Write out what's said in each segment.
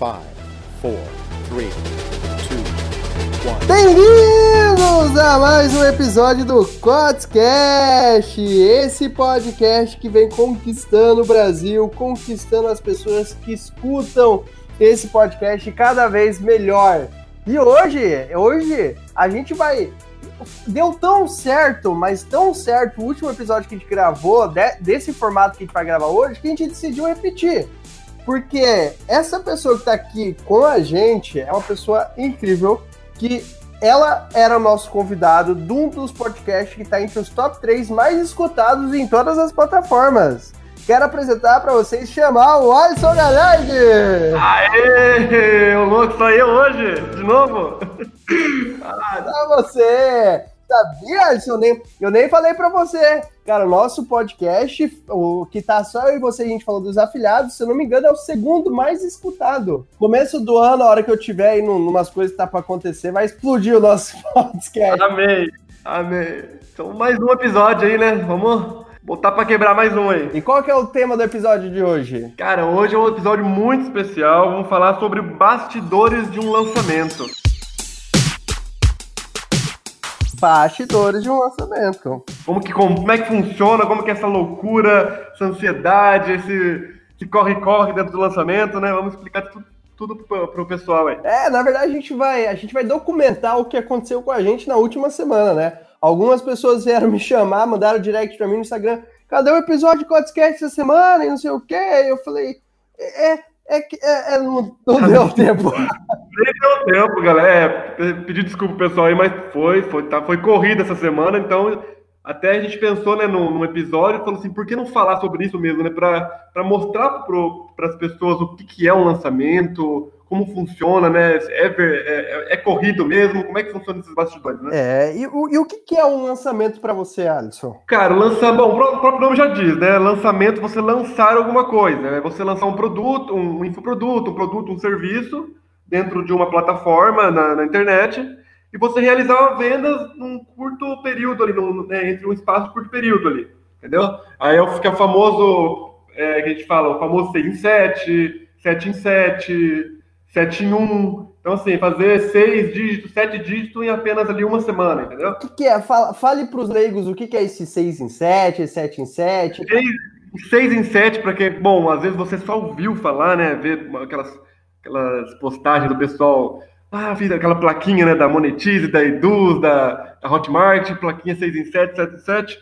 Five, four, three, two, one. Bem-vindos a mais um episódio do Cotscast, esse podcast que vem conquistando o Brasil, conquistando as pessoas que escutam esse podcast cada vez melhor. E hoje, hoje a gente vai deu tão certo, mas tão certo o último episódio que a gente gravou, de, desse formato que a gente vai gravar hoje, que a gente decidiu repetir. Porque essa pessoa que tá aqui com a gente é uma pessoa incrível, que ela era o nosso convidado de um dos podcasts que está entre os top 3 mais escutados em todas as plataformas. Quero apresentar para vocês chamar o Alisson Galhardi! Aê! O louco saiu hoje, de novo? pra você! Sabia? Eu nem, eu nem falei para você. Cara, o nosso podcast, o que tá só eu e você, a gente falou dos afiliados, se eu não me engano, é o segundo mais escutado. Começo do ano, a hora que eu tiver aí numas coisas que tá pra acontecer, vai explodir o nosso podcast. Amém, amém. Então, mais um episódio aí, né? Vamos botar pra quebrar mais um aí. E qual que é o tema do episódio de hoje? Cara, hoje é um episódio muito especial. Vamos falar sobre bastidores de um lançamento bastidores de um lançamento. Como, que, como é que funciona, como que é essa loucura, essa ansiedade, esse corre-corre dentro do lançamento, né? Vamos explicar tudo, tudo pro, pro pessoal aí. É, na verdade a gente vai, a gente vai documentar o que aconteceu com a gente na última semana, né? Algumas pessoas vieram me chamar, mandaram direct para mim no Instagram, cadê o episódio de Codescast essa semana e não sei o quê. Eu falei, é, é que é, é, não, não deu tempo. Nem deu tempo, galera. É, pedir desculpa pessoal aí, mas foi, foi, tá, foi corrida essa semana, então até a gente pensou né, num, num episódio falou assim, por que não falar sobre isso mesmo, né? Para mostrar para as pessoas o que, que é um lançamento, como funciona, né? É, é, é, é, corrido mesmo? Como é que funciona esses bastidores, né? É, e, e o que, é um lançamento para você, Alisson? Cara, lançar, bom, o próprio nome já diz, né? Lançamento, você lançar alguma coisa, né? Você lançar um produto, um infoproduto, um produto, um serviço dentro de uma plataforma na, na internet e você realizar vendas num curto período ali, num, né, entre um espaço curto período ali, entendeu? Aí é fica famoso, é, que a gente fala, o famoso 6 em 7, 7 em 7, 7 em 1. Então, assim, fazer seis dígitos, sete dígitos em apenas ali uma semana, entendeu? O que, que é? Fala, fale para os leigos o que, que é esse 6 em 7, 7 em 7. 6 em 7, para que, bom, às vezes você só ouviu falar, né? Ver aquelas, aquelas postagens do pessoal. Ah, fiz aquela plaquinha né, da Monetize, da Eduz, da, da Hotmart, plaquinha 6 em 7, 7 em 7.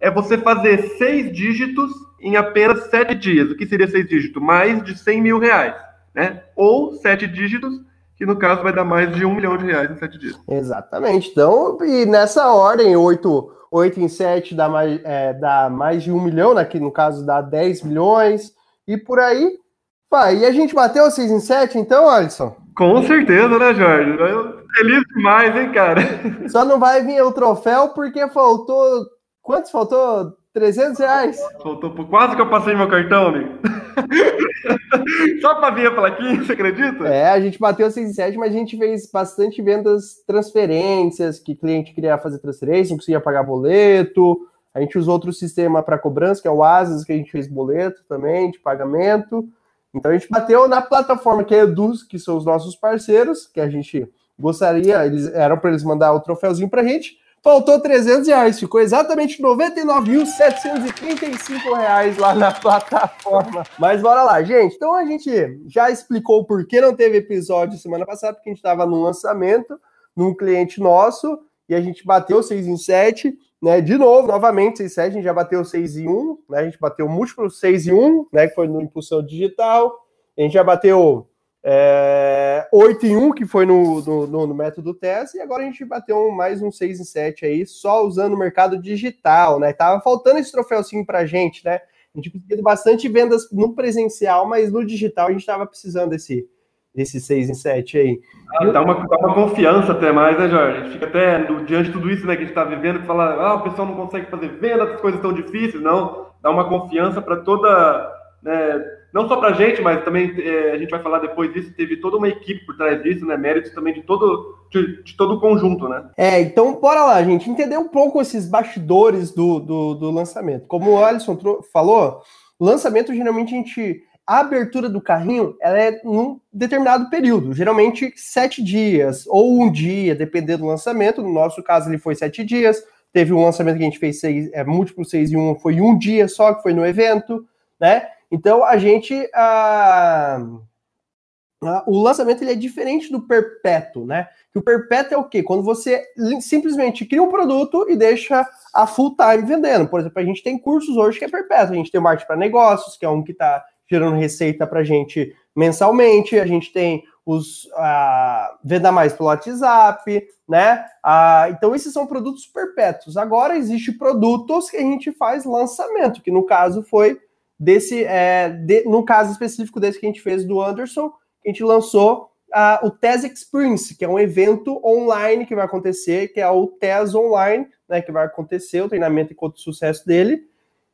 É você fazer seis dígitos em apenas sete dias. O que seria seis dígitos? Mais de 100 mil reais né? Ou sete dígitos, que no caso vai dar mais de um milhão de reais em sete dias. Exatamente. Então, e nessa ordem, oito, oito em sete dá mais, é, dá mais de um milhão, né? Que no caso dá 10 milhões, e por aí. Pá, e a gente bateu seis em sete, então, Alisson? Com certeza, né, Jorge? Eu, feliz demais, hein, cara? Só não vai vir o troféu porque faltou. Quantos faltou? 300 reais. Faltou por quase que eu passei meu cartão, amigo. Só para vir a plaquinha, você acredita? É, a gente bateu 6 e 7, mas a gente fez bastante vendas transferências, que cliente queria fazer transferência, não conseguia pagar boleto. A gente usou outro sistema para cobrança, que é o Asas, que a gente fez boleto também, de pagamento. Então a gente bateu na plataforma que é Eduz, que são os nossos parceiros, que a gente gostaria, eles eram para eles mandar o troféuzinho para a gente. Faltou 300 reais, ficou exatamente 99.735 reais lá na plataforma. Mas bora lá, gente. Então a gente já explicou por que não teve episódio semana passada, porque a gente estava no lançamento, num cliente nosso, e a gente bateu 6 em 7, né? De novo, novamente, 6 em 7, a gente já bateu 6 em 1, né? A gente bateu múltiplo 6 em 1, né? Que foi no Impulsão Digital. A gente já bateu é, 8 em 1, que foi no, no, no, método teste, e agora a gente bateu mais um 6 em 7 aí, só usando o mercado digital, né? Tava faltando esse troféuzinho pra gente, né? A gente conseguiu bastante vendas no presencial, mas no digital a gente tava precisando desse, desse 6 em 7 aí. Ah, dá, uma, dá uma confiança até mais, né, Jorge? A gente fica até, no, diante de tudo isso né, que a gente tá vivendo, fala, ah, o pessoal não consegue fazer venda, as coisas tão difíceis, não. Dá uma confiança para toda. Né, não só para a gente, mas também é, a gente vai falar depois disso, teve toda uma equipe por trás disso, né? Méritos também de todo, de, de, todo o conjunto, né? É, então bora lá, gente, entender um pouco esses bastidores do, do, do lançamento. Como o Alisson falou, lançamento geralmente a gente a abertura do carrinho ela é num determinado período, geralmente sete dias ou um dia, dependendo do lançamento. No nosso caso, ele foi sete dias. Teve um lançamento que a gente fez seis, é, múltiplo seis e um, foi um dia só, que foi no evento, né? Então a gente. Ah, ah, o lançamento ele é diferente do perpétuo, né? Que o perpétuo é o quê? Quando você simplesmente cria um produto e deixa a full time vendendo. Por exemplo, a gente tem cursos hoje que é perpétuo. A gente tem o marketing para negócios, que é um que está gerando receita para a gente mensalmente. A gente tem os uh, venda mais pelo WhatsApp, né? Uh, então esses são produtos perpétuos. Agora existe produtos que a gente faz lançamento, que no caso foi desse, é, de, no caso específico desse que a gente fez do Anderson, a gente lançou uh, o TES Experience, que é um evento online que vai acontecer, que é o TES Online, né, que vai acontecer, o treinamento e de sucesso dele.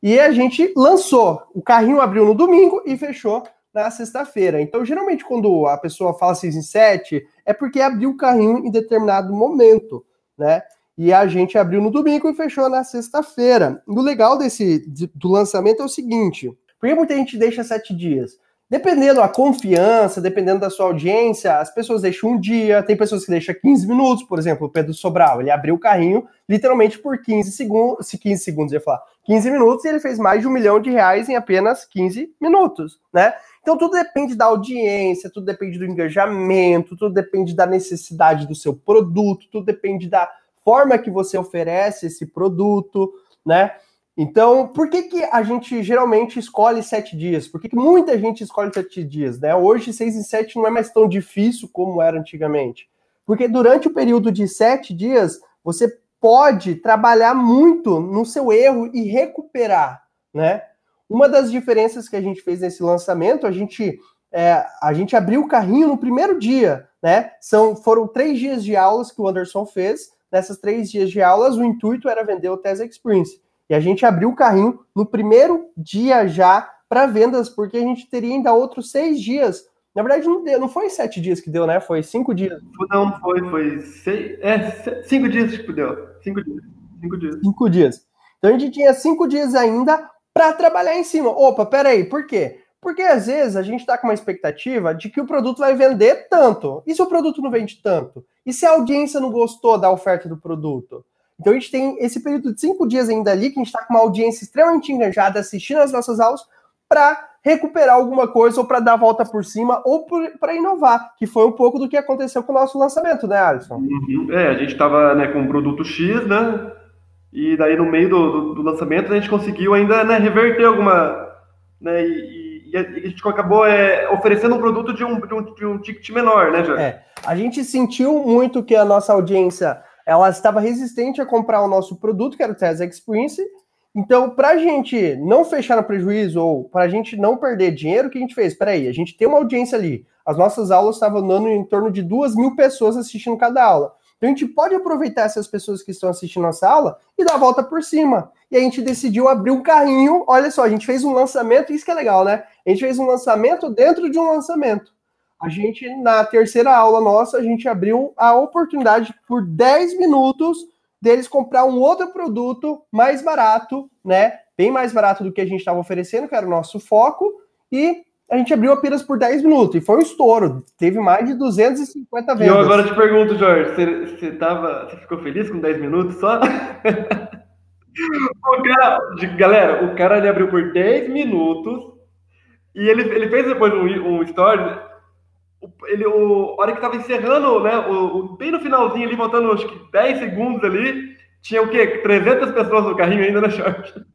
E a gente lançou. O carrinho abriu no domingo e fechou na sexta-feira. Então, geralmente, quando a pessoa fala 6 em 7, é porque abriu o carrinho em determinado momento, né? E a gente abriu no domingo e fechou na sexta-feira. O legal desse do lançamento é o seguinte: por que muita gente deixa sete dias? Dependendo da confiança, dependendo da sua audiência, as pessoas deixam um dia, tem pessoas que deixam 15 minutos, por exemplo, o Pedro Sobral, ele abriu o carrinho literalmente por 15 segundos, se 15 segundos, ia falar, 15 minutos, e ele fez mais de um milhão de reais em apenas 15 minutos, né? Então tudo depende da audiência, tudo depende do engajamento, tudo depende da necessidade do seu produto, tudo depende da forma que você oferece esse produto, né? Então, por que, que a gente geralmente escolhe sete dias? Por que, que muita gente escolhe sete dias? Né? Hoje, seis em sete não é mais tão difícil como era antigamente. Porque durante o período de sete dias, você pode trabalhar muito no seu erro e recuperar, né? Uma das diferenças que a gente fez nesse lançamento, a gente, é, a gente abriu o carrinho no primeiro dia, né? São, foram três dias de aulas que o Anderson fez. Nessas três dias de aulas, o intuito era vender o Tesa Experience. E a gente abriu o carrinho no primeiro dia já para vendas, porque a gente teria ainda outros seis dias. Na verdade, não, deu, não foi sete dias que deu, né? Foi cinco dias. Não, foi, foi seis, é, cinco dias que deu. Cinco dias. Cinco dias. Cinco dias. Então a gente tinha cinco dias ainda para trabalhar em cima. Opa, peraí, por quê? Porque às vezes a gente está com uma expectativa de que o produto vai vender tanto. E se o produto não vende tanto? E se a audiência não gostou da oferta do produto? Então a gente tem esse período de cinco dias ainda ali, que a gente está com uma audiência extremamente engajada assistindo as nossas aulas, para recuperar alguma coisa, ou para dar a volta por cima, ou para inovar, que foi um pouco do que aconteceu com o nosso lançamento, né, Alisson? Uhum. É, a gente estava né, com um produto X, né? E daí no meio do, do, do lançamento a gente conseguiu ainda né, reverter alguma. Né, e, e a gente acabou é, oferecendo um produto de um, de, um, de um ticket menor, né, Jorge? É, a gente sentiu muito que a nossa audiência ela estava resistente a comprar o nosso produto, que era o Tesla Experience. Então, para a gente não fechar no prejuízo ou para a gente não perder dinheiro, o que a gente fez? Peraí, a gente tem uma audiência ali. As nossas aulas estavam dando em torno de duas mil pessoas assistindo cada aula. Então, a gente pode aproveitar essas pessoas que estão assistindo nossa aula e dar a volta por cima. E a gente decidiu abrir um carrinho. Olha só, a gente fez um lançamento, isso que é legal, né? A gente fez um lançamento dentro de um lançamento a gente, na terceira aula nossa, a gente abriu a oportunidade por 10 minutos deles comprar um outro produto mais barato, né? Bem mais barato do que a gente estava oferecendo, que era o nosso foco, e a gente abriu apenas por 10 minutos, e foi um estouro. Teve mais de 250 vendas. E eu agora te pergunto, Jorge, você, você, tava, você ficou feliz com 10 minutos só? o cara, galera, o cara ele abriu por 10 minutos, e ele, ele fez depois um, um story ele, o, a hora que tava encerrando, né, o, o, bem no finalzinho ali, faltando acho que 10 segundos ali, tinha o quê? 300 pessoas no carrinho ainda, né, Short?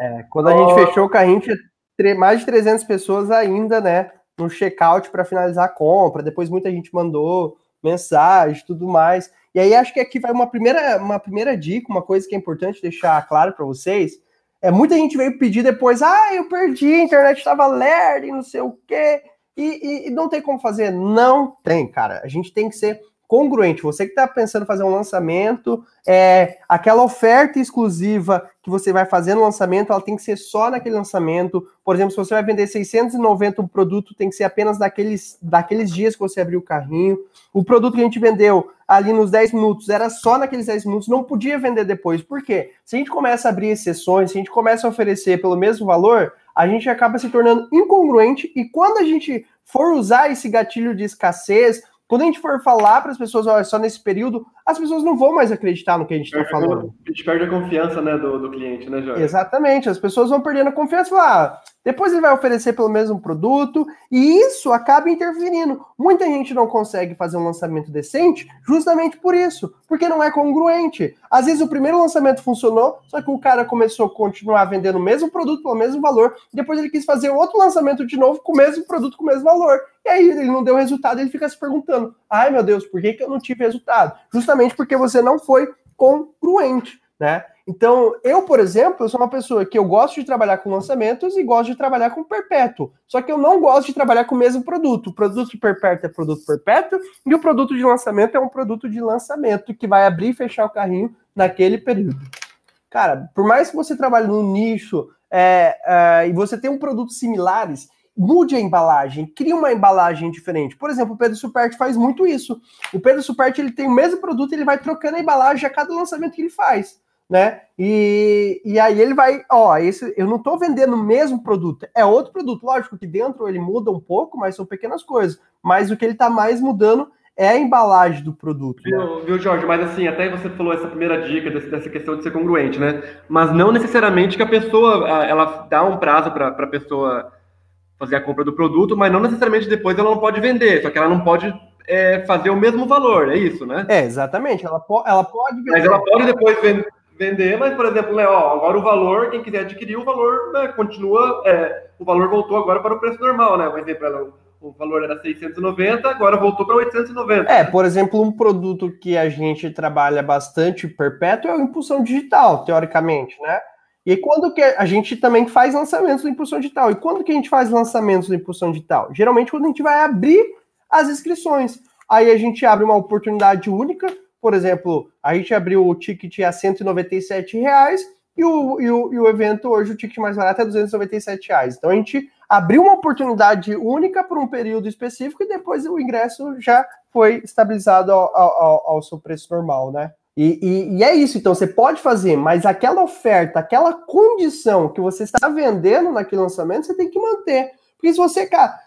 É, quando a oh. gente fechou o carrinho, tinha mais de 300 pessoas ainda, né, no checkout para finalizar a compra. Depois muita gente mandou mensagem, tudo mais. E aí acho que aqui vai uma primeira, uma primeira dica, uma coisa que é importante deixar claro para vocês. É, muita gente veio pedir depois, ah, eu perdi, a internet estava lerda e não sei o quê. E, e, e, não tem como fazer? Não tem, cara. A gente tem que ser congruente. Você que está pensando em fazer um lançamento, é, aquela oferta exclusiva que você vai fazer no lançamento, ela tem que ser só naquele lançamento. Por exemplo, se você vai vender 690 um produto, tem que ser apenas daqueles, daqueles dias que você abriu o carrinho. O produto que a gente vendeu ali nos 10 minutos era só naqueles 10 minutos, não podia vender depois. Por quê? Se a gente começa a abrir exceções, se a gente começa a oferecer pelo mesmo valor, a gente acaba se tornando incongruente e quando a gente for usar esse gatilho de escassez, quando a gente for falar para as pessoas, olha, só nesse período, as pessoas não vão mais acreditar no que a gente está falando. A gente perde a confiança né, do, do cliente, né, Jorge? Exatamente, as pessoas vão perdendo a confiança e falar, ah, depois ele vai oferecer pelo mesmo produto, e isso acaba interferindo. Muita gente não consegue fazer um lançamento decente justamente por isso, porque não é congruente. Às vezes o primeiro lançamento funcionou, só que o cara começou a continuar vendendo o mesmo produto pelo mesmo valor, depois ele quis fazer outro lançamento de novo com o mesmo produto com o mesmo valor. E aí ele não deu resultado, ele fica se perguntando: ai meu Deus, por que, que eu não tive resultado? Justamente porque você não foi congruente, né? Então, eu, por exemplo, eu sou uma pessoa que eu gosto de trabalhar com lançamentos e gosto de trabalhar com perpétuo. Só que eu não gosto de trabalhar com o mesmo produto. O produto perpétuo é produto perpétuo e o produto de lançamento é um produto de lançamento que vai abrir e fechar o carrinho naquele período. Cara, por mais que você trabalhe no nicho é, é, e você tenha um produtos similares, mude a embalagem, crie uma embalagem diferente. Por exemplo, o Pedro Superti faz muito isso. O Pedro Superti ele tem o mesmo produto, ele vai trocando a embalagem a cada lançamento que ele faz né? E, e aí ele vai, ó, esse eu não estou vendendo o mesmo produto, é outro produto. Lógico que dentro ele muda um pouco, mas são pequenas coisas. Mas o que ele está mais mudando é a embalagem do produto. Viu, né? viu, Jorge? Mas assim, até você falou essa primeira dica dessa questão de ser congruente, né? Mas não necessariamente que a pessoa ela dá um prazo para a pessoa fazer a compra do produto, mas não necessariamente depois ela não pode vender, só que ela não pode é, fazer o mesmo valor, é isso, né? É, exatamente. Ela, po ela pode vender. Mas ela pode depois vender vender, mas, por exemplo, né, ó, agora o valor, quem quiser adquirir, o valor né, continua, é, o valor voltou agora para o preço normal, né? Por exemplo, o valor era 690, agora voltou para 890. É, por exemplo, um produto que a gente trabalha bastante perpétuo é o impulsão digital, teoricamente, né? E quando que a gente também faz lançamentos do impulsão digital? E quando que a gente faz lançamentos do impulsão digital? Geralmente quando a gente vai abrir as inscrições. Aí a gente abre uma oportunidade única por exemplo, a gente abriu o ticket a 197 reais e o, e o, e o evento hoje, o ticket mais barato é 297 reais. Então a gente abriu uma oportunidade única por um período específico e depois o ingresso já foi estabilizado ao, ao, ao seu preço normal, né? E, e, e, é isso, então você pode fazer, mas aquela oferta, aquela condição que você está vendendo naquele lançamento, você tem que manter. Porque se você, cara,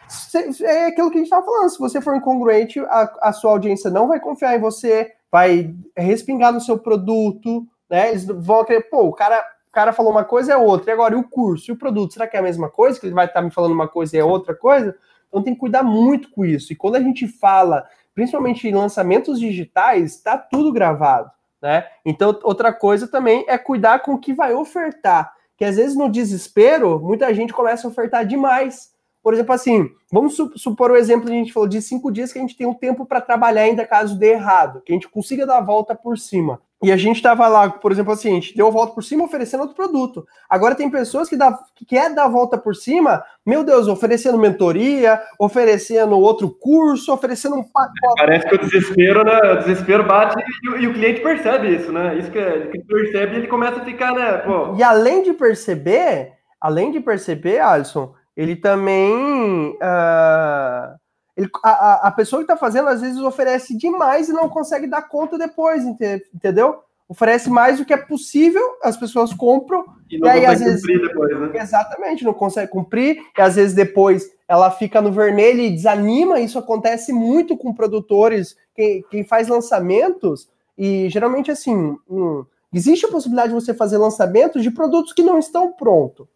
é aquilo que a gente estava falando, se você for incongruente, a, a sua audiência não vai confiar em você, vai respingar no seu produto, né? Eles vão querer, pô, o cara, o cara falou uma coisa é outra, e agora e o curso, e o produto, será que é a mesma coisa? Que ele vai estar me falando uma coisa e é outra coisa? Então tem que cuidar muito com isso. E quando a gente fala, principalmente em lançamentos digitais, está tudo gravado, né? Então outra coisa também é cuidar com o que vai ofertar, que às vezes no desespero, muita gente começa a ofertar demais. Por exemplo, assim, vamos supor o exemplo que a gente falou de cinco dias que a gente tem um tempo para trabalhar ainda caso dê errado, que a gente consiga dar a volta por cima. E a gente estava lá, por exemplo, assim, a gente deu a volta por cima oferecendo outro produto. Agora tem pessoas que, dá, que quer dar a volta por cima, meu Deus, oferecendo mentoria, oferecendo outro curso, oferecendo um pacote. Parece que o desespero, né? O desespero bate e, e o cliente percebe isso, né? Isso que, é, que percebe ele começa a ficar, né? Pô. E além de perceber, além de perceber, Alisson, ele também. Uh, ele, a, a pessoa que está fazendo, às vezes, oferece demais e não consegue dar conta depois, entendeu? Oferece mais do que é possível, as pessoas compram. E não e aí, às vezes, depois, né? Exatamente, não consegue cumprir, e às vezes depois ela fica no vermelho e desanima. Isso acontece muito com produtores, quem, quem faz lançamentos, e geralmente assim. Hum, existe a possibilidade de você fazer lançamentos de produtos que não estão prontos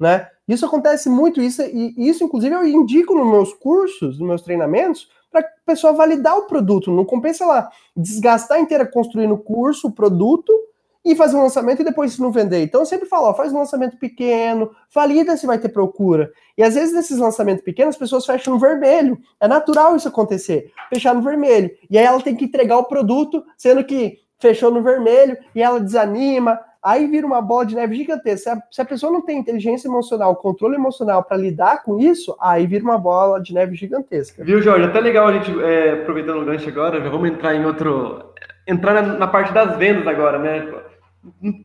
né? Isso acontece muito, isso, e isso, inclusive, eu indico nos meus cursos, nos meus treinamentos, para a pessoa validar o produto. Não compensa lá desgastar inteira construindo o curso, o produto, e fazer um lançamento e depois se não vender. Então eu sempre falo, ó, faz um lançamento pequeno, valida se vai ter procura. E às vezes nesses lançamentos pequenos, as pessoas fecham no vermelho. É natural isso acontecer, fechar no vermelho. E aí ela tem que entregar o produto, sendo que fechou no vermelho e ela desanima, aí vira uma bola de neve gigantesca. Se a, se a pessoa não tem inteligência emocional, controle emocional para lidar com isso, aí vira uma bola de neve gigantesca. Viu, Jorge? Até legal a gente, é, aproveitando o gancho agora, já vamos entrar em outro. entrar na, na parte das vendas agora, né?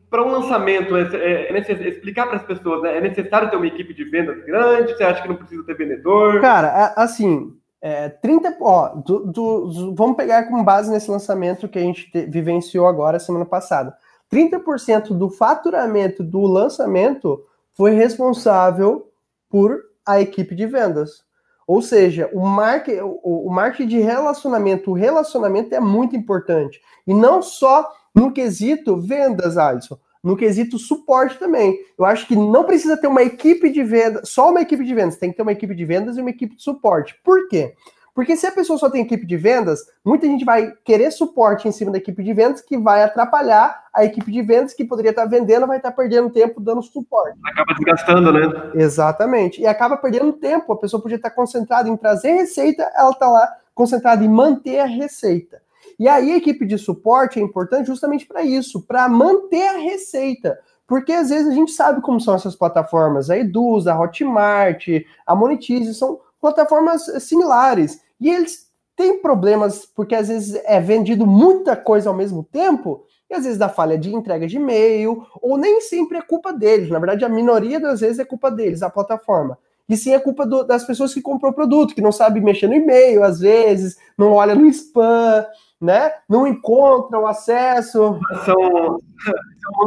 Para um lançamento, é, é, é explicar para as pessoas, né? É necessário ter uma equipe de vendas grande? Você acha que não precisa ter vendedor? Cara, assim, é, 30, ó, do, do, vamos pegar com base nesse lançamento que a gente te, vivenciou agora semana passada. 30% do faturamento do lançamento foi responsável por a equipe de vendas. Ou seja, o marketing, o, o marketing de relacionamento, o relacionamento é muito importante. E não só no quesito vendas, Alisson, no quesito suporte também. Eu acho que não precisa ter uma equipe de vendas, só uma equipe de vendas, tem que ter uma equipe de vendas e uma equipe de suporte. Por quê? Porque se a pessoa só tem equipe de vendas, muita gente vai querer suporte em cima da equipe de vendas que vai atrapalhar a equipe de vendas que poderia estar vendendo, vai estar perdendo tempo dando suporte. Acaba desgastando, né? Exatamente. E acaba perdendo tempo. A pessoa podia estar concentrada em trazer receita, ela está lá concentrada em manter a receita. E aí a equipe de suporte é importante justamente para isso, para manter a receita. Porque às vezes a gente sabe como são essas plataformas, a Eduz, a Hotmart, a Monetize, são plataformas similares. E eles têm problemas porque às vezes é vendido muita coisa ao mesmo tempo, e às vezes dá falha de entrega de e-mail, ou nem sempre é culpa deles. Na verdade, a minoria das vezes é culpa deles, a plataforma. E sim é culpa do, das pessoas que comprou o produto, que não sabe mexer no e-mail, às vezes, não olha no spam, né? Não encontra o acesso. São,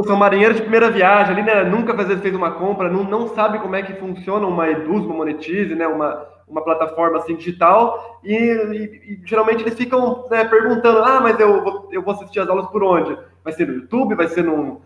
são, marinheiros de primeira viagem ali, né? Nunca às vezes fez uma compra, não, não sabe como é que funciona uma Eduz, Monetize, né? Uma, uma plataforma assim digital e, e, e geralmente eles ficam né, perguntando, ah, mas eu vou, eu vou assistir as aulas por onde? Vai ser no YouTube? Vai ser no,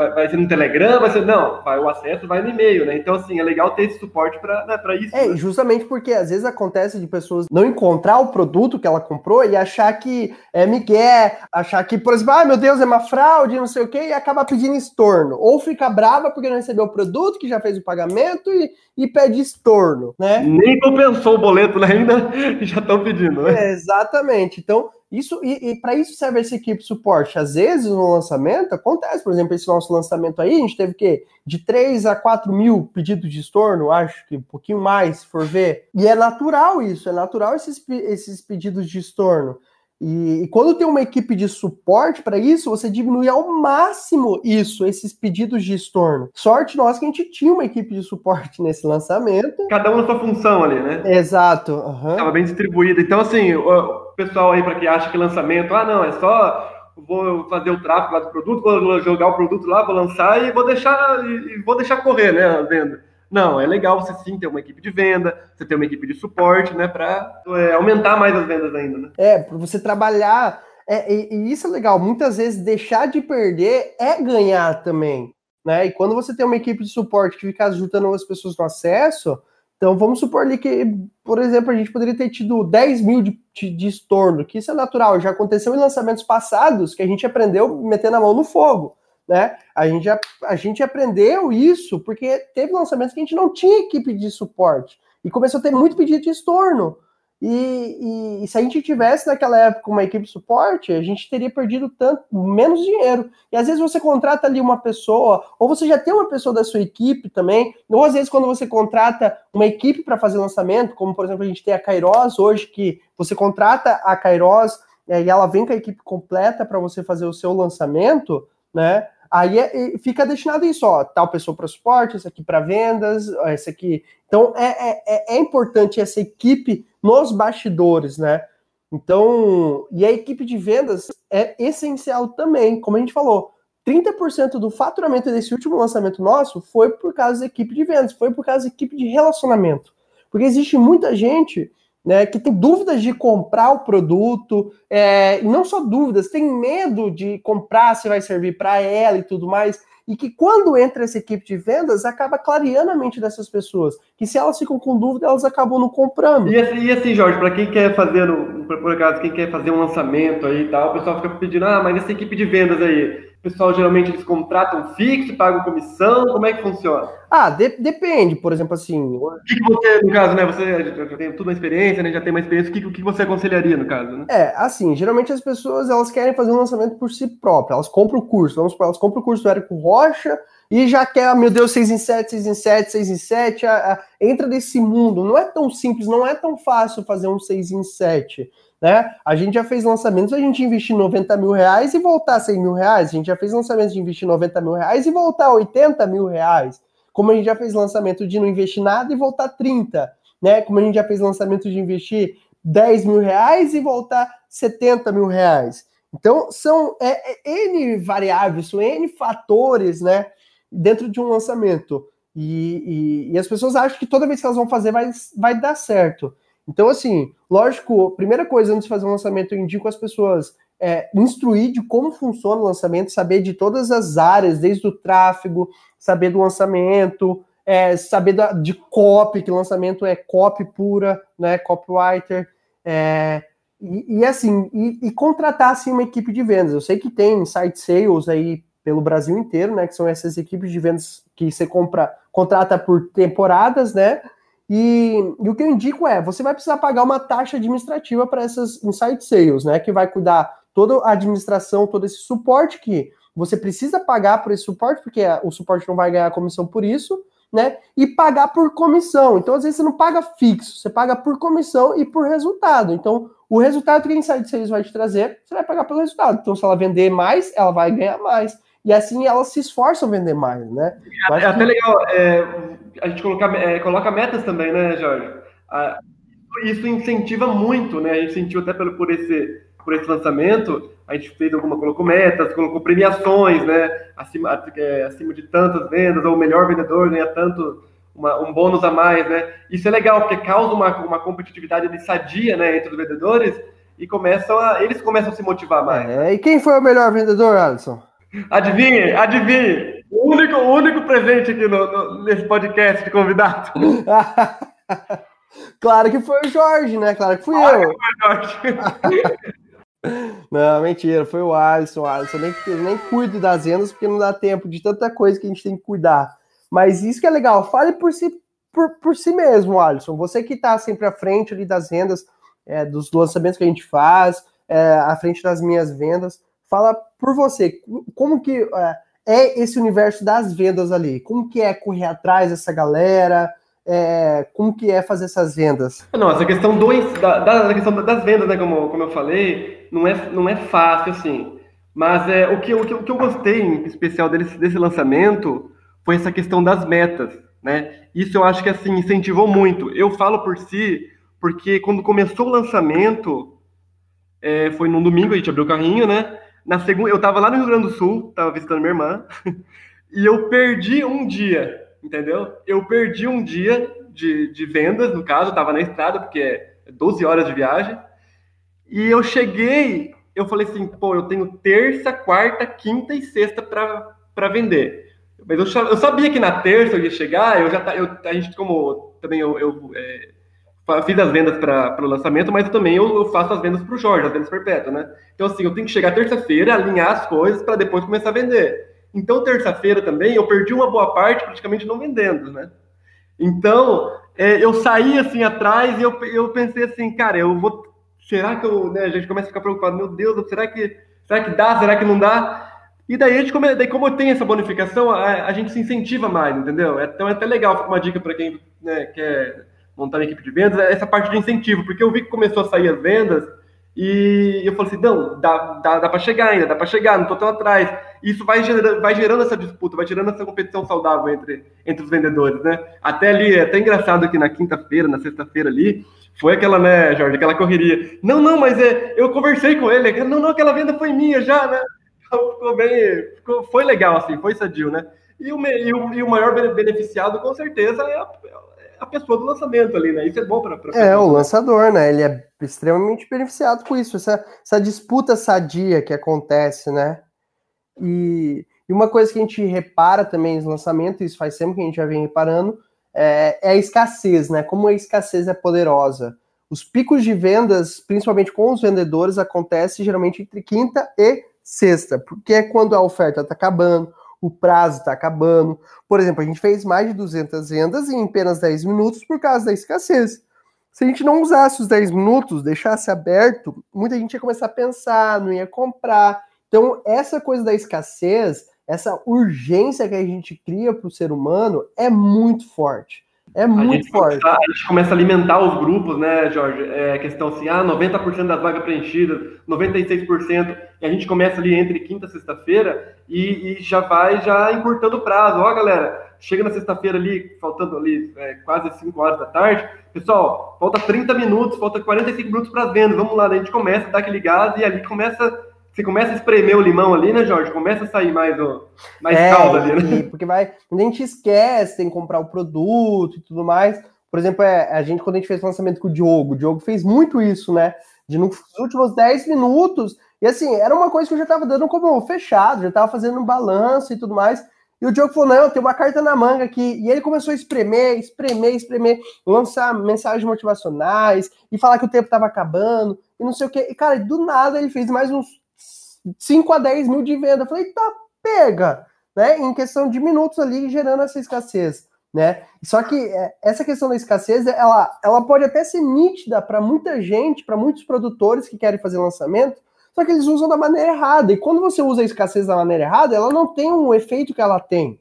vai, vai ser no Telegram? Vai ser não? Vai o acesso vai no e-mail, né? Então assim é legal ter esse suporte para né, isso. É né? justamente porque às vezes acontece de pessoas não encontrar o produto que ela comprou e achar que é migué, achar que por exemplo, ah meu Deus é uma fraude, não sei o quê, e acaba pedindo estorno ou fica brava porque não recebeu o produto que já fez o pagamento e e pede estorno, né? Nem compensou o boleto né, ainda, já estão pedindo, né? É, exatamente. Então, isso e, e para isso serve essa equipe de suporte. Às vezes no lançamento acontece, por exemplo, esse nosso lançamento aí, a gente teve que de 3 a 4 mil pedidos de estorno, acho que um pouquinho mais, se for ver. E é natural isso, é natural esses, esses pedidos de estorno. E, e, quando tem uma equipe de suporte para isso, você diminui ao máximo isso, esses pedidos de estorno. Sorte nossa que a gente tinha uma equipe de suporte nesse lançamento. Cada um na sua função ali, né? Exato. Uhum. Estava bem distribuída. Então, assim, o pessoal aí para que acha que lançamento, ah, não, é só vou fazer o tráfego lá do produto, vou jogar o produto lá, vou lançar e vou deixar e vou deixar correr, né, a venda. Não, é legal você sim ter uma equipe de venda, você ter uma equipe de suporte, né, para é, aumentar mais as vendas ainda, né? É, para você trabalhar. É, e, e, isso é legal. Muitas vezes deixar de perder é ganhar também, né? E quando você tem uma equipe de suporte que fica ajudando as pessoas no acesso, então vamos supor ali que, por exemplo, a gente poderia ter tido 10 mil de, de, estorno, que isso é natural, já aconteceu em lançamentos passados que a gente aprendeu metendo a mão no fogo né? A gente, já, a gente aprendeu isso porque teve lançamentos que a gente não tinha equipe de suporte e começou a ter muito pedido de estorno. E, e, e, se a gente tivesse naquela época uma equipe de suporte, a gente teria perdido tanto menos dinheiro. E às vezes você contrata ali uma pessoa, ou você já tem uma pessoa da sua equipe também, ou às vezes quando você contrata uma equipe para fazer lançamento, como por exemplo a gente tem a Kairos hoje, que você contrata a Kairos é, e ela vem com a equipe completa para você fazer o seu lançamento, né? Aí é, fica destinado isso, ó, tal pessoa para suporte, essa aqui para vendas, essa aqui. Então é, é, é, é importante essa equipe nos bastidores, né? Então, e a equipe de vendas é essencial também, como a gente falou. 30% do faturamento desse último lançamento nosso foi por causa da equipe de vendas, foi por causa da equipe de relacionamento. Porque existe muita gente né, que tem dúvidas de comprar o produto, é, não só dúvidas, tem medo de comprar se vai servir para ela e tudo mais, e que quando entra essa equipe de vendas, acaba clareando a mente dessas pessoas, que se elas ficam com dúvida, elas acabam não comprando. E assim, e assim Jorge, para quem quer fazer, por acaso, quem quer fazer um lançamento aí e tal, o pessoal fica pedindo, ah, mas essa equipe de vendas aí, pessoal geralmente eles contratam fixo, pagam comissão, como é que funciona? Ah, de, depende, por exemplo, assim. O que, que, você, no caso, né? Você já tem toda uma experiência, né? Já tem uma experiência, o que, o que você aconselharia, no caso, né? É, assim, geralmente as pessoas elas querem fazer um lançamento por si próprias, elas compram o curso, vamos supor, elas compram o curso do Érico Rocha e já quer, ah, meu Deus, 6 em 7, 6 em 7, 6 em 7, a, a, entra nesse mundo. Não é tão simples, não é tão fácil fazer um 6 em 7 né? A gente já fez lançamentos, a gente investir 90 mil reais e voltar a 100 mil reais. A gente já fez lançamentos de investir 90 mil reais e voltar a 80 mil reais. Como a gente já fez lançamento de não investir nada e voltar a 30, né? Como a gente já fez lançamento de investir 10 mil reais e voltar 70 mil reais. Então, são é, é, N variáveis, são N fatores, né? Dentro de um lançamento. E, e, e, as pessoas acham que toda vez que elas vão fazer vai, vai dar certo. Então, assim, lógico, primeira coisa antes de fazer um lançamento, eu indico as pessoas é, instruir de como funciona o lançamento, saber de todas as áreas, desde o tráfego, saber do lançamento, é, saber da, de copy, que lançamento é copy pura, né? Copywriter. É, e, e, assim, e, e, contratar assim, uma equipe de vendas. Eu sei que tem site sales aí pelo Brasil inteiro, né? Que são essas equipes de vendas que você compra, contrata por temporadas, né? E, e, o que eu indico é, você vai precisar pagar uma taxa administrativa para essas insight sales, né? Que vai cuidar toda a administração, todo esse suporte que você precisa pagar por esse suporte, porque o suporte não vai ganhar comissão por isso, né? E pagar por comissão. Então, às vezes, você não paga fixo, você paga por comissão e por resultado. Então, o resultado que a Insight Sales vai te trazer, você vai pagar pelo resultado. Então, se ela vender mais, ela vai ganhar mais. E assim elas se esforçam a vender mais, né? É, é até legal é, a gente coloca, é, coloca metas também, né, Jorge? Ah, isso incentiva muito, né? A gente sentiu até pelo, por esse por esse lançamento, a gente fez alguma, colocou metas, colocou premiações, né? Acima, é, acima de tantas vendas, ou o melhor vendedor ganha tanto, uma, um bônus a mais, né? Isso é legal, porque causa uma, uma competitividade de sadia, né, entre os vendedores, e começam a, eles começam a se motivar mais. É, e quem foi o melhor vendedor, Alisson? Adivinhe, adivinhe! O único, o único presente aqui no, no, nesse podcast de convidado. claro que foi o Jorge, né? Claro que fui claro eu. Que foi o Jorge. Não, mentira, foi o Alisson. O Alisson nem, nem cuido das vendas porque não dá tempo de tanta coisa que a gente tem que cuidar. Mas isso que é legal, fale por si, por, por si mesmo, Alisson. Você que está sempre à frente ali das vendas, é, dos lançamentos que a gente faz, é, à frente das minhas vendas, fala por você. Como que é, é esse universo das vendas ali? Como que é correr atrás dessa galera? é, como que é fazer essas vendas? Não, essa questão, do, da, da, questão das vendas, né, como, como eu falei, não é, não é fácil, assim. Mas é, o, que, o, que, o que eu gostei, em especial, desse, desse lançamento, foi essa questão das metas, né? Isso eu acho que, assim, incentivou muito. Eu falo por si, porque quando começou o lançamento, é, foi num domingo, a gente abriu o carrinho, né? Na segunda, eu estava lá no Rio Grande do Sul, estava visitando minha irmã, e eu perdi um dia entendeu? Eu perdi um dia de, de vendas, no caso, estava na estrada, porque é 12 horas de viagem, e eu cheguei, eu falei assim, pô, eu tenho terça, quarta, quinta e sexta para vender. Mas eu, eu, sabia que na terça eu ia chegar, eu já eu, a gente, como também eu, eu é, fiz as vendas para o lançamento, mas também eu, eu, faço as vendas para o Jorge, as vendas perpétuas, né? Então, assim, eu tenho que chegar terça-feira, alinhar as coisas para depois começar a vender. Então, terça-feira também, eu perdi uma boa parte praticamente não vendendo, né? Então, é, eu saí assim atrás e eu, eu pensei assim, cara, eu vou. Será que eu. Né, a gente começa a ficar preocupado, meu Deus, será que, será que dá? Será que não dá? E daí, a gente come, daí como eu tenho essa bonificação, a, a gente se incentiva mais, entendeu? Então é até legal, uma dica para quem né, quer montar uma equipe de vendas, é essa parte de incentivo, porque eu vi que começou a sair as vendas e eu falei assim, não, dá, dá, dá para chegar ainda, dá para chegar, não estou tão atrás. Isso vai gerando, vai gerando essa disputa, vai gerando essa competição saudável entre, entre os vendedores, né? Até ali, é até engraçado que na quinta-feira, na sexta-feira ali, foi aquela, né, Jorge, aquela correria. Não, não, mas é, eu conversei com ele, não, não, aquela venda foi minha já, né? Então, ficou bem, ficou, foi legal, assim, foi sadio, né? E o, e o, e o maior beneficiado, com certeza, é a, a pessoa do lançamento ali, né? Isso é bom para. É, o lançador, né? Ele é extremamente beneficiado com isso, essa, essa disputa sadia que acontece, né? E, e uma coisa que a gente repara também nos lançamentos, isso faz sempre que a gente já vem reparando, é, é a escassez, né? Como a escassez é poderosa. Os picos de vendas, principalmente com os vendedores, acontecem geralmente entre quinta e sexta, porque é quando a oferta está acabando, o prazo está acabando. Por exemplo, a gente fez mais de 200 vendas em apenas 10 minutos por causa da escassez. Se a gente não usasse os 10 minutos, deixasse aberto, muita gente ia começar a pensar, não ia comprar. Então, essa coisa da escassez, essa urgência que a gente cria para o ser humano é muito forte. É muito a forte. Começa, a gente começa a alimentar os grupos, né, Jorge? É questão assim, ah, 90% das vagas preenchidas, 96%, e a gente começa ali entre quinta e sexta-feira e, e, já vai já encurtando o prazo. Ó, galera, chega na sexta-feira ali, faltando ali é, quase 5 horas da tarde, pessoal, falta 30 minutos, falta 45 minutos para as vendas, vamos lá, daí a gente começa a dar aquele gás e ali começa você começa a espremer o limão ali, né, Jorge? Começa a sair mais, o, mais É, caldo ali, né? porque vai. A gente esquece, tem que comprar o produto e tudo mais. Por exemplo, é, a gente, quando a gente fez o lançamento com o Diogo, o Diogo fez muito isso, né? De nos últimos 10 minutos. E assim, era uma coisa que eu já tava dando como fechado, já tava fazendo um balanço e tudo mais. E o Diogo falou: não, tem uma carta na manga aqui. E ele começou a espremer, espremer, espremer, lançar mensagens motivacionais e falar que o tempo tava acabando e não sei o quê. E, cara, do nada ele fez mais uns 5 a 10 mil de venda. Eu falei, tá, pega, né? Em questão de minutos ali, gerando essa escassez, né? Só que é, essa questão da escassez, ela, ela pode até ser nítida para muita gente, para muitos produtores que querem fazer lançamento, só que eles usam da maneira errada. E quando você usa a escassez da maneira errada, ela não tem um efeito que ela tem,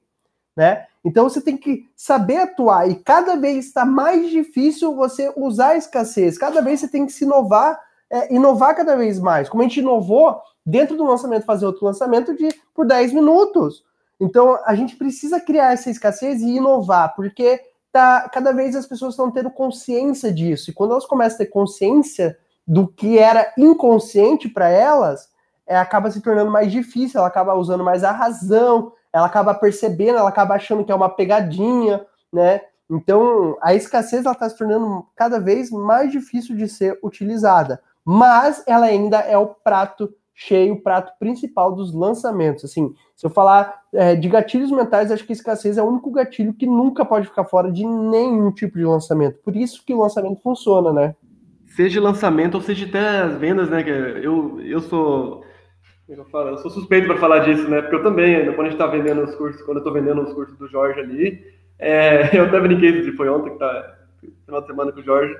né? Então você tem que saber atuar e cada vez está mais difícil você usar a escassez. Cada vez você tem que se inovar, é, inovar cada vez mais. Como a gente inovou dentro do lançamento, fazer outro lançamento de por 10 minutos. Então a gente precisa criar essa escassez e inovar, porque tá, cada vez as pessoas estão tendo consciência disso. E quando elas começam a ter consciência do que era inconsciente para elas, é, acaba se tornando mais difícil, ela acaba usando mais a razão, ela acaba percebendo, ela acaba achando que é uma pegadinha, né? Então, a escassez está se tornando cada vez mais difícil de ser utilizada, mas ela ainda é o prato cheio, o prato principal dos lançamentos. Assim, se eu falar é, de gatilhos mentais, acho que escassez é o único gatilho que nunca pode ficar fora de nenhum tipo de lançamento. Por isso que o lançamento funciona, né? Seja lançamento ou seja até as vendas, né? Eu, eu sou. é Eu, falo? eu sou suspeito para falar disso, né? Porque eu também, quando a gente tá vendendo os cursos, quando eu tô vendendo os cursos do Jorge ali, é, eu até brinquei, se foi ontem que tá final de semana com o Jorge,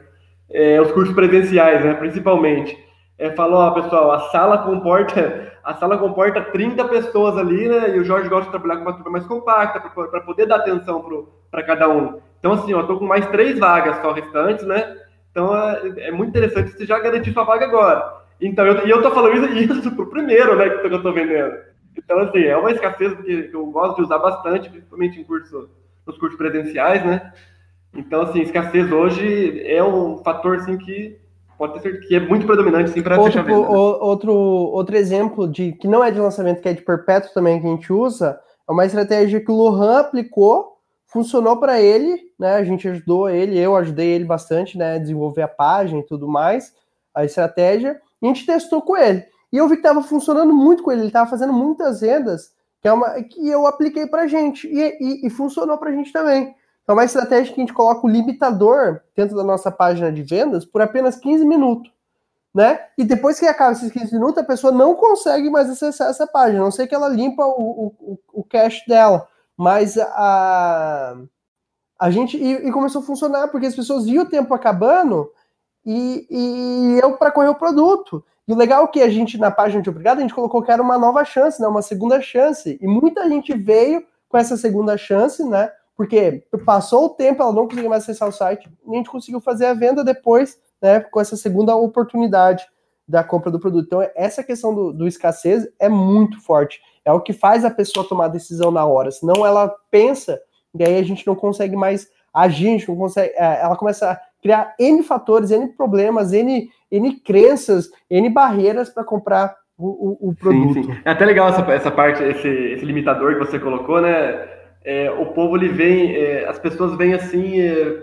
é, os cursos presenciais, né? Principalmente. É, falou, ó, pessoal, a sala comporta a sala comporta 30 pessoas ali, né? E o Jorge gosta de trabalhar com uma turma mais compacta para poder dar atenção para cada um. Então, assim, ó, tô com mais três vagas só restantes, né? Então é, é muito interessante você já garantir sua vaga agora. Então, eu, e eu tô falando isso, isso pro primeiro, né, que eu tô vendendo. Então, assim, é uma escassez que eu gosto de usar bastante, principalmente em curso, nos cursos presenciais, né? Então, assim, escassez hoje é um fator, assim, que pode ter certeza que é muito predominante, sim, para fechar venda. né? outro, outro exemplo de que não é de lançamento, que é de perpétuo também que a gente usa, é uma estratégia que o Lohan aplicou, funcionou para ele, né? A gente ajudou ele, eu ajudei ele bastante, né? A desenvolver a página e tudo mais, a estratégia, e a gente testou com ele. E eu vi que estava funcionando muito com ele, ele estava fazendo muitas vendas, que, é uma, que eu apliquei para gente, e, e, e funcionou para a gente também. É uma estratégia que a gente coloca o limitador dentro da nossa página de vendas por apenas 15 minutos. Né? E depois que acaba esses 15 minutos, a pessoa não consegue mais acessar essa página, a não sei que ela limpa o, o, o cache dela. Mas a, a gente. E, e, começou a funcionar, porque as pessoas viam o tempo acabando e, e eu para correr o produto. E o legal é que a gente, na página de obrigado, a gente colocou que era uma nova chance, né? Uma segunda chance. E muita gente veio com essa segunda chance, né? Porque passou o tempo, ela não conseguia mais acessar o site, e a gente conseguiu fazer a venda depois, né? Com essa segunda oportunidade da compra do produto. Então, essa questão do, do escassez é muito forte. É o que faz a pessoa tomar a decisão na hora. Senão ela pensa, e aí a gente não consegue mais agir, a gente não consegue. Ela começa a criar N fatores, N problemas, N, N crenças, N barreiras para comprar o, o, o, produto. Sim, sim. É até legal essa, essa parte, esse, esse limitador que você colocou, né? É, o povo ele vem, é, as pessoas vêm assim, é,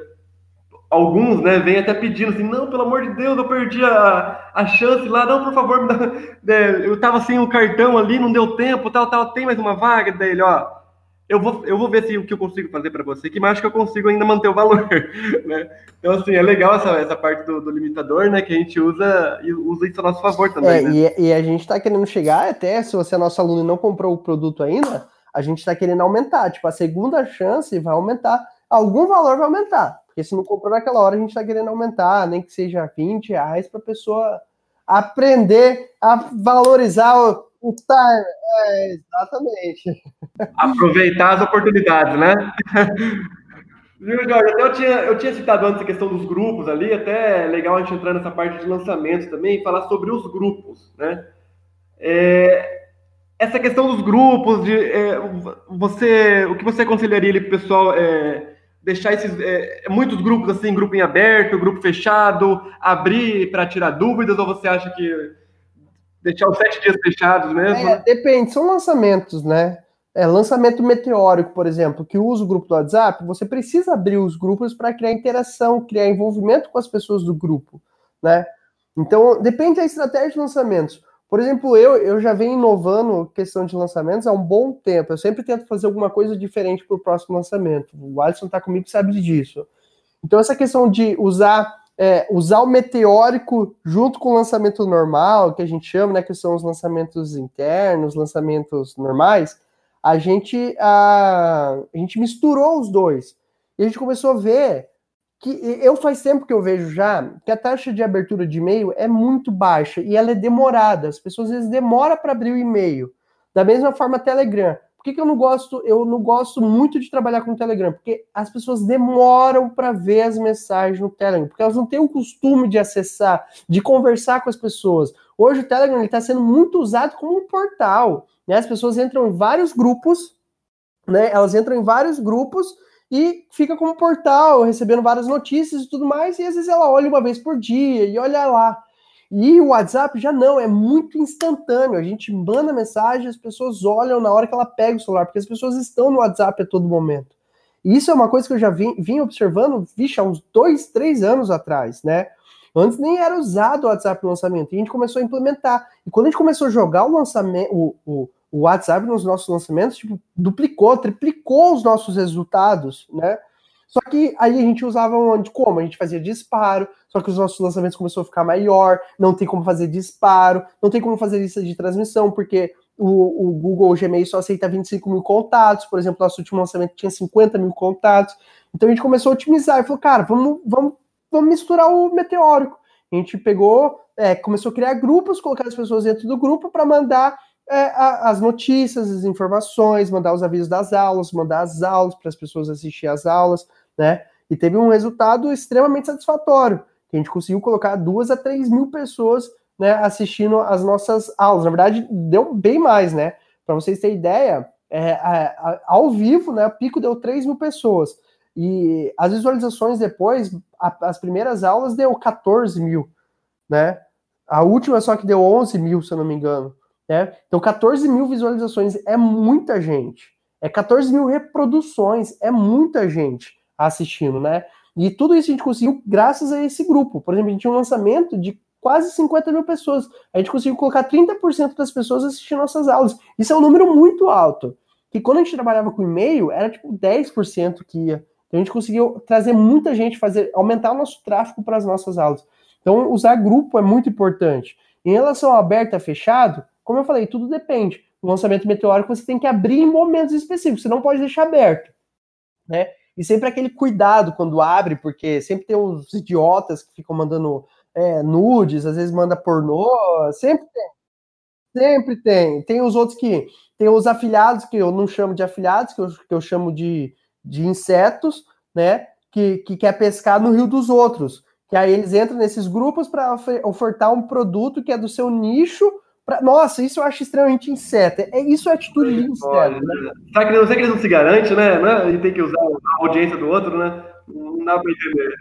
alguns, né, vêm até pedindo assim, não, pelo amor de Deus, eu perdi a, a chance lá, não, por favor, me dá, é, eu tava sem o cartão ali, não deu tempo, tal, tal, tem mais uma vaga dele, ó, eu vou, eu vou ver se o que eu consigo fazer para você, que mais acho que eu consigo ainda manter o valor, né? Então, assim, é legal essa, essa parte do, do, limitador, né, que a gente usa e usa isso a nosso favor também, é, né? e, e, a gente tá querendo chegar até, se você é nosso aluno e não comprou o produto ainda, a gente está querendo aumentar. Tipo, a segunda chance vai aumentar. Algum valor vai aumentar. Porque se não comprou naquela hora, a gente está querendo aumentar, nem que seja 20 reais para a pessoa aprender a valorizar o, o time. É, exatamente. Aproveitar as oportunidades, né? Viu, Jorge? Até eu tinha, eu tinha citado antes a questão dos grupos ali, até é legal a gente entrar nessa parte de lançamentos também e falar sobre os grupos, né? É, essa questão dos grupos, de é, você, o que você aconselharia o pessoal é, deixar esses é, muitos grupos assim, grupo em aberto, grupo fechado, abrir para tirar dúvidas, ou você acha que Deixar os sete dias fechados mesmo? É, depende, são lançamentos, né? É, lançamento meteórico, por exemplo, que usa o grupo do WhatsApp, você precisa abrir os grupos para criar interação, criar envolvimento com as pessoas do grupo, né? Então, depende da estratégia de lançamentos. Por exemplo, eu, eu já venho inovando questão de lançamentos há um bom tempo. Eu sempre tento fazer alguma coisa diferente para o próximo lançamento. O Alisson está comigo sabe disso. Então, essa questão de usar é, usar o meteórico junto com o lançamento normal, que a gente chama, né, que são os lançamentos internos, lançamentos normais, a gente, a, a gente misturou os dois. E a gente começou a ver que eu faz tempo que eu vejo já que a taxa de abertura de e-mail é muito baixa e ela é demorada. As pessoas às vezes demoram para abrir o e-mail. Da mesma forma, Telegram que, que eu não gosto? Eu não gosto muito de trabalhar com o Telegram, porque as pessoas demoram para ver as mensagens no Telegram, porque elas não têm o costume de acessar, de conversar com as pessoas. Hoje o Telegram está sendo muito usado como um portal. Né? As pessoas entram em vários grupos, né? Elas entram em vários grupos e fica como portal, recebendo várias notícias e tudo mais, e às vezes ela olha uma vez por dia e olha lá. E o WhatsApp já não, é muito instantâneo. A gente manda mensagem, as pessoas olham na hora que ela pega o celular, porque as pessoas estão no WhatsApp a todo momento. E isso é uma coisa que eu já vim, vim observando, vixe, há uns dois, três anos atrás, né? Antes nem era usado o WhatsApp no lançamento, e a gente começou a implementar. E quando a gente começou a jogar o lançamento, o, o, o WhatsApp nos nossos lançamentos, tipo, duplicou, triplicou os nossos resultados, né? Só que aí a gente usava onde? Como? A gente fazia disparo, só que os nossos lançamentos começaram a ficar maior, não tem como fazer disparo, não tem como fazer lista de transmissão, porque o, o Google Gmail só aceita 25 mil contatos, por exemplo, nosso último lançamento tinha 50 mil contatos. Então a gente começou a otimizar e falou, cara, vamos, vamos, vamos misturar o meteórico. A gente pegou, é, começou a criar grupos, colocar as pessoas dentro do grupo para mandar é, a, as notícias, as informações, mandar os avisos das aulas, mandar as aulas para as pessoas assistir às aulas, né? E teve um resultado extremamente satisfatório, que a gente conseguiu colocar duas a três mil pessoas né, assistindo as nossas aulas. Na verdade, deu bem mais, né? Para vocês terem ideia, é, a, a, ao vivo, né, o pico deu 3 mil pessoas. E as visualizações depois, a, as primeiras aulas deu 14 mil, né? A última só que deu 11 mil, se eu não me engano. Né? Então, 14 mil visualizações é muita gente. É 14 mil reproduções, é muita gente assistindo, né? E tudo isso a gente conseguiu graças a esse grupo. Por exemplo, a gente tinha um lançamento de quase 50 mil pessoas. A gente conseguiu colocar 30% das pessoas assistindo nossas aulas. Isso é um número muito alto. Que quando a gente trabalhava com e-mail, era tipo 10% que ia. Então a gente conseguiu trazer muita gente, fazer aumentar o nosso tráfego para as nossas aulas. Então, usar grupo é muito importante. Em relação ao aberto a fechado, como eu falei, tudo depende. O lançamento meteórico você tem que abrir em momentos específicos, você não pode deixar aberto. Né? E sempre aquele cuidado quando abre, porque sempre tem uns idiotas que ficam mandando é, nudes, às vezes manda pornô, sempre tem. Sempre tem. Tem os outros que. Tem os afiliados, que eu não chamo de afiliados, que eu, que eu chamo de, de insetos, né? Que, que quer pescar no rio dos outros. Que aí eles entram nesses grupos para ofertar um produto que é do seu nicho Pra, nossa, isso eu acho extremamente inseto. É, isso é atitude de inseto. Né? Será, que, será que eles não se garantem, né? né? A gente tem que usar a audiência do outro, né? Não dá para entender.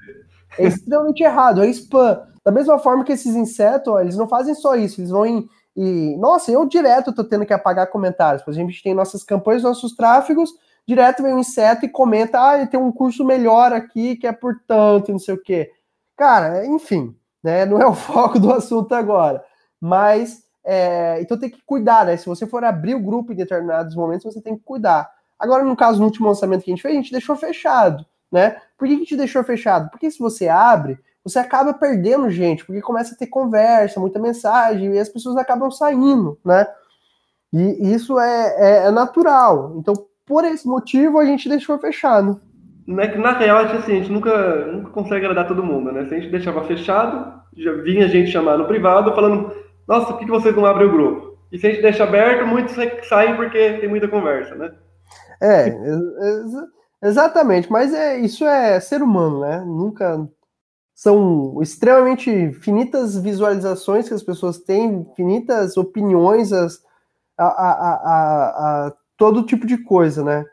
É extremamente errado. É spam. Da mesma forma que esses insetos, ó, eles não fazem só isso, eles vão em. E, nossa, eu direto tô tendo que apagar comentários. Por exemplo, a gente tem nossas campanhas, nossos tráfegos, direto vem um inseto e comenta: ah, tem um curso melhor aqui que é por tanto, não sei o quê. Cara, enfim, né? Não é o foco do assunto agora. Mas é, então tem que cuidar, né? Se você for abrir o grupo em determinados momentos, você tem que cuidar. Agora, no caso, no último lançamento que a gente fez, a gente deixou fechado, né? Por que a gente deixou fechado? Porque se você abre, você acaba perdendo gente, porque começa a ter conversa, muita mensagem, e as pessoas acabam saindo, né? E isso é, é, é natural. Então, por esse motivo, a gente deixou fechado. É que na real, assim, a gente nunca, nunca consegue agradar todo mundo, né? Se a gente deixava fechado, já vinha gente chamar no privado falando nossa, por que vocês não abrem o grupo? E se a gente deixa aberto, muitos saem porque tem muita conversa, né? É, exatamente, mas é, isso é ser humano, né? Nunca são extremamente finitas visualizações que as pessoas têm, infinitas opiniões as, a, a, a, a, todo tipo de coisa, né?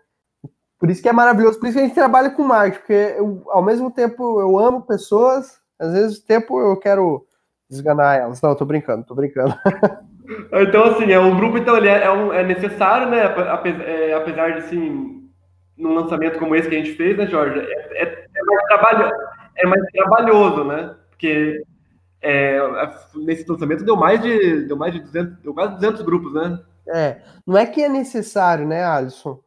Por isso que é maravilhoso, por isso que a gente trabalha com marketing, porque eu, ao mesmo tempo eu amo pessoas, às vezes o tempo eu quero desganar elas. Não, tô brincando, tô brincando. Então, assim, é, o grupo, então, ele é, é, um, é necessário, né? Apesar, é, apesar de, assim, num lançamento como esse que a gente fez, né, Jorge? É, é, é mais, trabalho, é mais trabalhoso, né? Porque nesse lançamento deu mais de, deu mais de 200, deu quase 200 grupos, né? É, não é que é necessário, né, Alisson?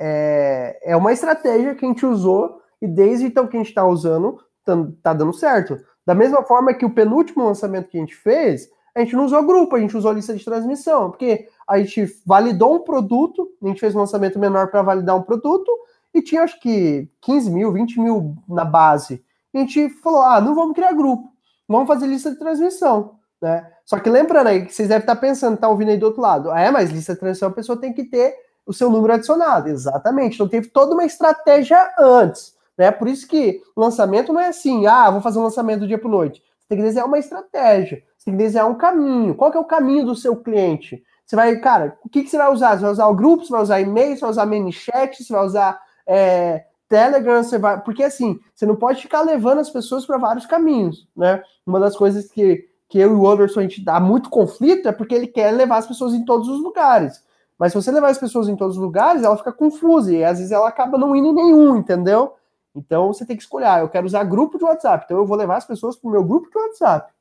É, é uma estratégia que a gente usou e desde então que a gente está usando, tá, tá dando certo. Da mesma forma que o penúltimo lançamento que a gente fez, a gente não usou grupo, a gente usou lista de transmissão, porque a gente validou um produto, a gente fez um lançamento menor para validar um produto, e tinha acho que 15 mil, 20 mil na base. a gente falou: ah, não vamos criar grupo, vamos fazer lista de transmissão. Né? Só que lembrando aí que vocês devem estar pensando, tá ouvindo aí do outro lado, ah, é, mas lista de transmissão a pessoa tem que ter o seu número adicionado. Exatamente. Então teve toda uma estratégia antes. Né? Por isso que lançamento não é assim, ah, vou fazer um lançamento do dia para noite. Você tem que desenhar uma estratégia, você tem que desenhar um caminho. Qual que é o caminho do seu cliente? Você vai, cara, o que, que você vai usar? Você vai usar o grupo, você vai usar e-mail, você vai usar ManyChat, você vai usar é, Telegram, você vai. Porque assim, você não pode ficar levando as pessoas para vários caminhos, né? Uma das coisas que, que eu e o Anderson a gente dá muito conflito é porque ele quer levar as pessoas em todos os lugares. Mas se você levar as pessoas em todos os lugares, ela fica confusa e às vezes ela acaba não indo em nenhum, entendeu? Então você tem que escolher, ah, eu quero usar grupo de WhatsApp, então eu vou levar as pessoas para o meu grupo de WhatsApp,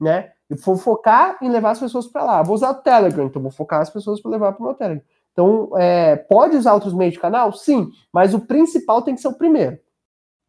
né? Eu vou focar em levar as pessoas para lá. Eu vou usar o Telegram, então vou focar as pessoas para levar para o meu Telegram. Então, é, pode usar outros meios de canal? Sim, mas o principal tem que ser o primeiro.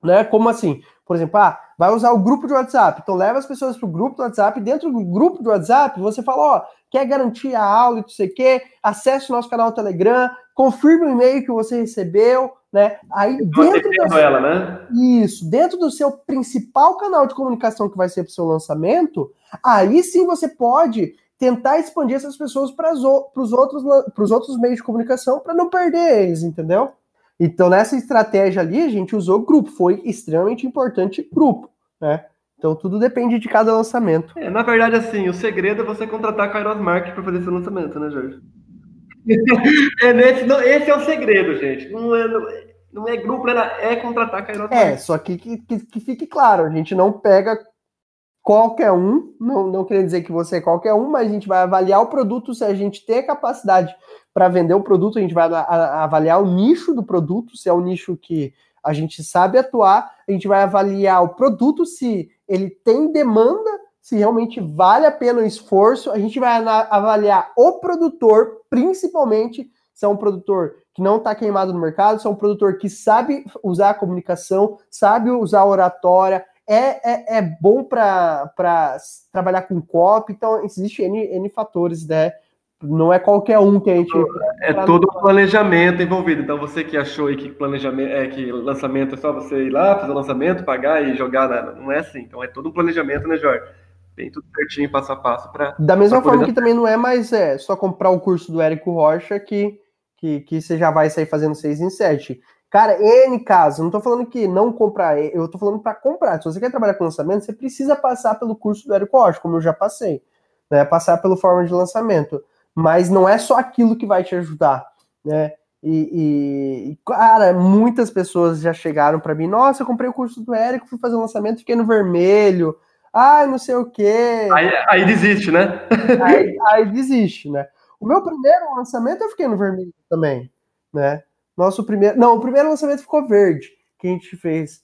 Né? Como assim? Por exemplo, ah, vai usar o grupo de WhatsApp. Então leva as pessoas para o grupo do WhatsApp. Dentro do grupo do WhatsApp, você fala, ó, quer garantir a aula e não sei o quê, acesse o nosso canal Telegram, confirme o e-mail que você recebeu, né? Aí dentro da... ela, né? Isso, dentro do seu principal canal de comunicação que vai ser para o seu lançamento, aí sim você pode tentar expandir essas pessoas para os outros, outros meios de comunicação para não perder eles, entendeu? Então, nessa estratégia ali, a gente usou grupo, foi extremamente importante grupo, né? Então, tudo depende de cada lançamento. É, na verdade, assim, o segredo é você contratar a Kairos Market para fazer esse lançamento, né, Jorge? É nesse, não, esse é o segredo, gente. Não é, não, não é grupo, é, contratar é. É, só que, que, que fique claro, a gente não pega qualquer um, não, não querendo dizer que você é qualquer um, mas a gente vai avaliar o produto se a gente tem a capacidade para vender o produto, a gente vai avaliar o nicho do produto, se é um nicho que a gente sabe atuar, a gente vai avaliar o produto se ele tem demanda, se realmente vale a pena o esforço, a gente vai avaliar o produtor, principalmente se é um produtor que não está queimado no mercado, se é um produtor que sabe usar a comunicação, sabe usar a oratória, é, é, é bom para trabalhar com copy, então existe N, N fatores, né? não é qualquer um que a gente. É todo o planejamento envolvido. Então, você que achou aí que planejamento é que lançamento é só você ir lá, fazer o lançamento, pagar e jogar, nada. não é assim. Então, é todo um planejamento, né, Jorge? Tem tudo certinho, passo a passo. Pra, da mesma forma poder... que também não é mais é, só comprar o curso do Érico Rocha que, que, que você já vai sair fazendo seis em sete. Cara, N casos, não tô falando que não comprar, eu tô falando para comprar. Se você quer trabalhar com lançamento, você precisa passar pelo curso do Érico Rocha, como eu já passei. Né? Passar pelo forma de lançamento mas não é só aquilo que vai te ajudar, né? E, e cara, muitas pessoas já chegaram para mim, nossa, eu comprei o curso do Érico, fui fazer o lançamento, fiquei no vermelho, ai, não sei o quê. Aí, aí desiste, né? aí, aí desiste, né? O meu primeiro lançamento eu fiquei no vermelho também, né? Nosso primeiro. Não, o primeiro lançamento ficou verde, que a gente fez.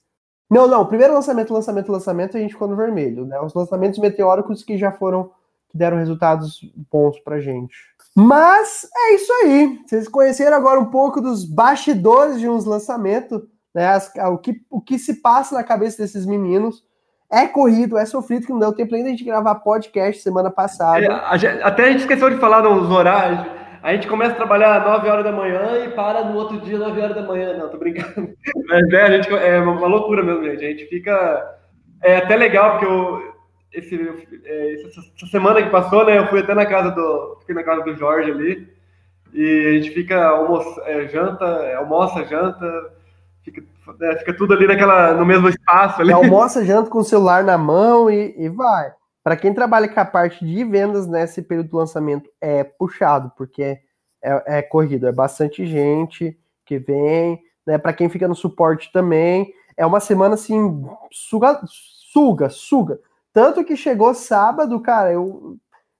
Não, não, o primeiro lançamento, lançamento, lançamento, a gente ficou no vermelho, né? Os lançamentos meteóricos que já foram que deram resultados bons pra gente. Mas é isso aí. Vocês conheceram agora um pouco dos bastidores de uns lançamentos, né? As, o, que, o que se passa na cabeça desses meninos. É corrido, é sofrido, que não deu tempo ainda de gravar podcast semana passada. É, a gente, até a gente esqueceu de falar nos horários. A gente começa a trabalhar às 9 horas da manhã e para no outro dia, 9 horas da manhã. Não, tô brincando. Mas é, a gente, é uma loucura mesmo, gente. A gente fica. É até legal, porque eu, esse, é, essa semana que passou, né, eu fui até na casa do, fiquei na casa do Jorge ali, e a gente fica, almoça, é, janta, é, almoça, janta, fica, é, fica tudo ali naquela, no mesmo espaço ali. Almoça, janta com o celular na mão e, e vai. Para quem trabalha com a parte de vendas nesse período do lançamento, é puxado, porque é, é, é corrido, é bastante gente que vem, né? Para quem fica no suporte também, é uma semana assim, suga, suga, suga. Tanto que chegou sábado, cara, eu.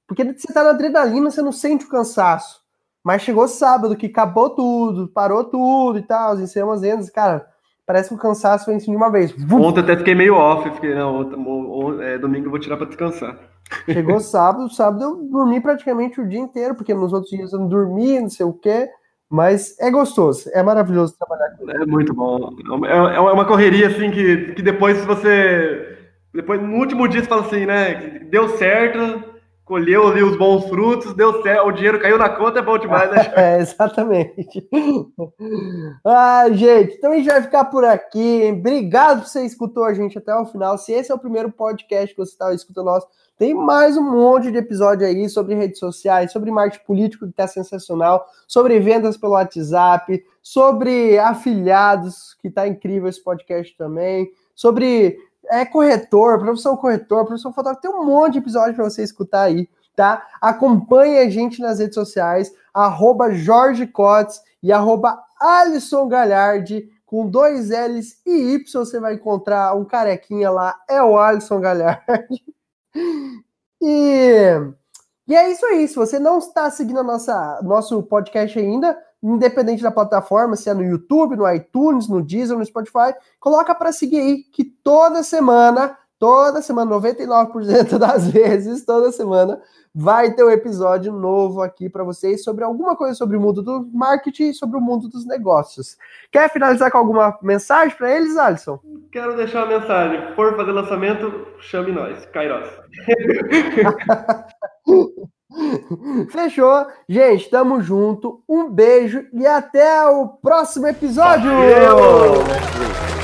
Porque você tá na adrenalina, você não sente o cansaço. Mas chegou sábado, que acabou tudo, parou tudo e tal, encerramos as vendas, cara, parece que o cansaço em cima de uma vez. Ontem até fiquei meio off, fiquei, não, ontem, é, domingo eu vou tirar para descansar. Chegou sábado, sábado eu dormi praticamente o dia inteiro, porque nos outros dias eu não dormi, não sei o quê. Mas é gostoso, é maravilhoso trabalhar com ele. É muito bom. É, é uma correria assim que, que depois você. Depois, no último dia, você fala assim, né? Deu certo, colheu ali os bons frutos, deu certo, o dinheiro caiu na conta, é bom demais, né? é, exatamente. ah, gente, então a gente vai ficar por aqui. Obrigado por você escutou a gente até o final. Se esse é o primeiro podcast que você estava escutando nosso, tem mais um monte de episódio aí sobre redes sociais, sobre marketing político que está sensacional, sobre vendas pelo WhatsApp, sobre afiliados, que está incrível esse podcast também, sobre é, corretor, professor corretor, professor fotógrafo, tem um monte de episódio para você escutar aí, tá? Acompanhe a gente nas redes sociais, arroba Jorge Cotes e arroba Alisson Galhardi, com dois L's e Y, você vai encontrar um carequinha lá, é o Alisson Galhardi. E, e é isso aí. Se você não está seguindo a nossa, nosso podcast ainda, independente da plataforma, se é no YouTube, no iTunes, no Deezer, no Spotify, coloca para seguir aí que toda semana, toda semana, 99% das vezes, toda semana, vai ter um episódio novo aqui para vocês sobre alguma coisa sobre o mundo do marketing e sobre o mundo dos negócios. Quer finalizar com alguma mensagem para eles, Alisson? Quero deixar uma mensagem. For fazer lançamento, chame nós, Kairos. Fechou. Gente, tamo junto. Um beijo e até o próximo episódio. Valeu.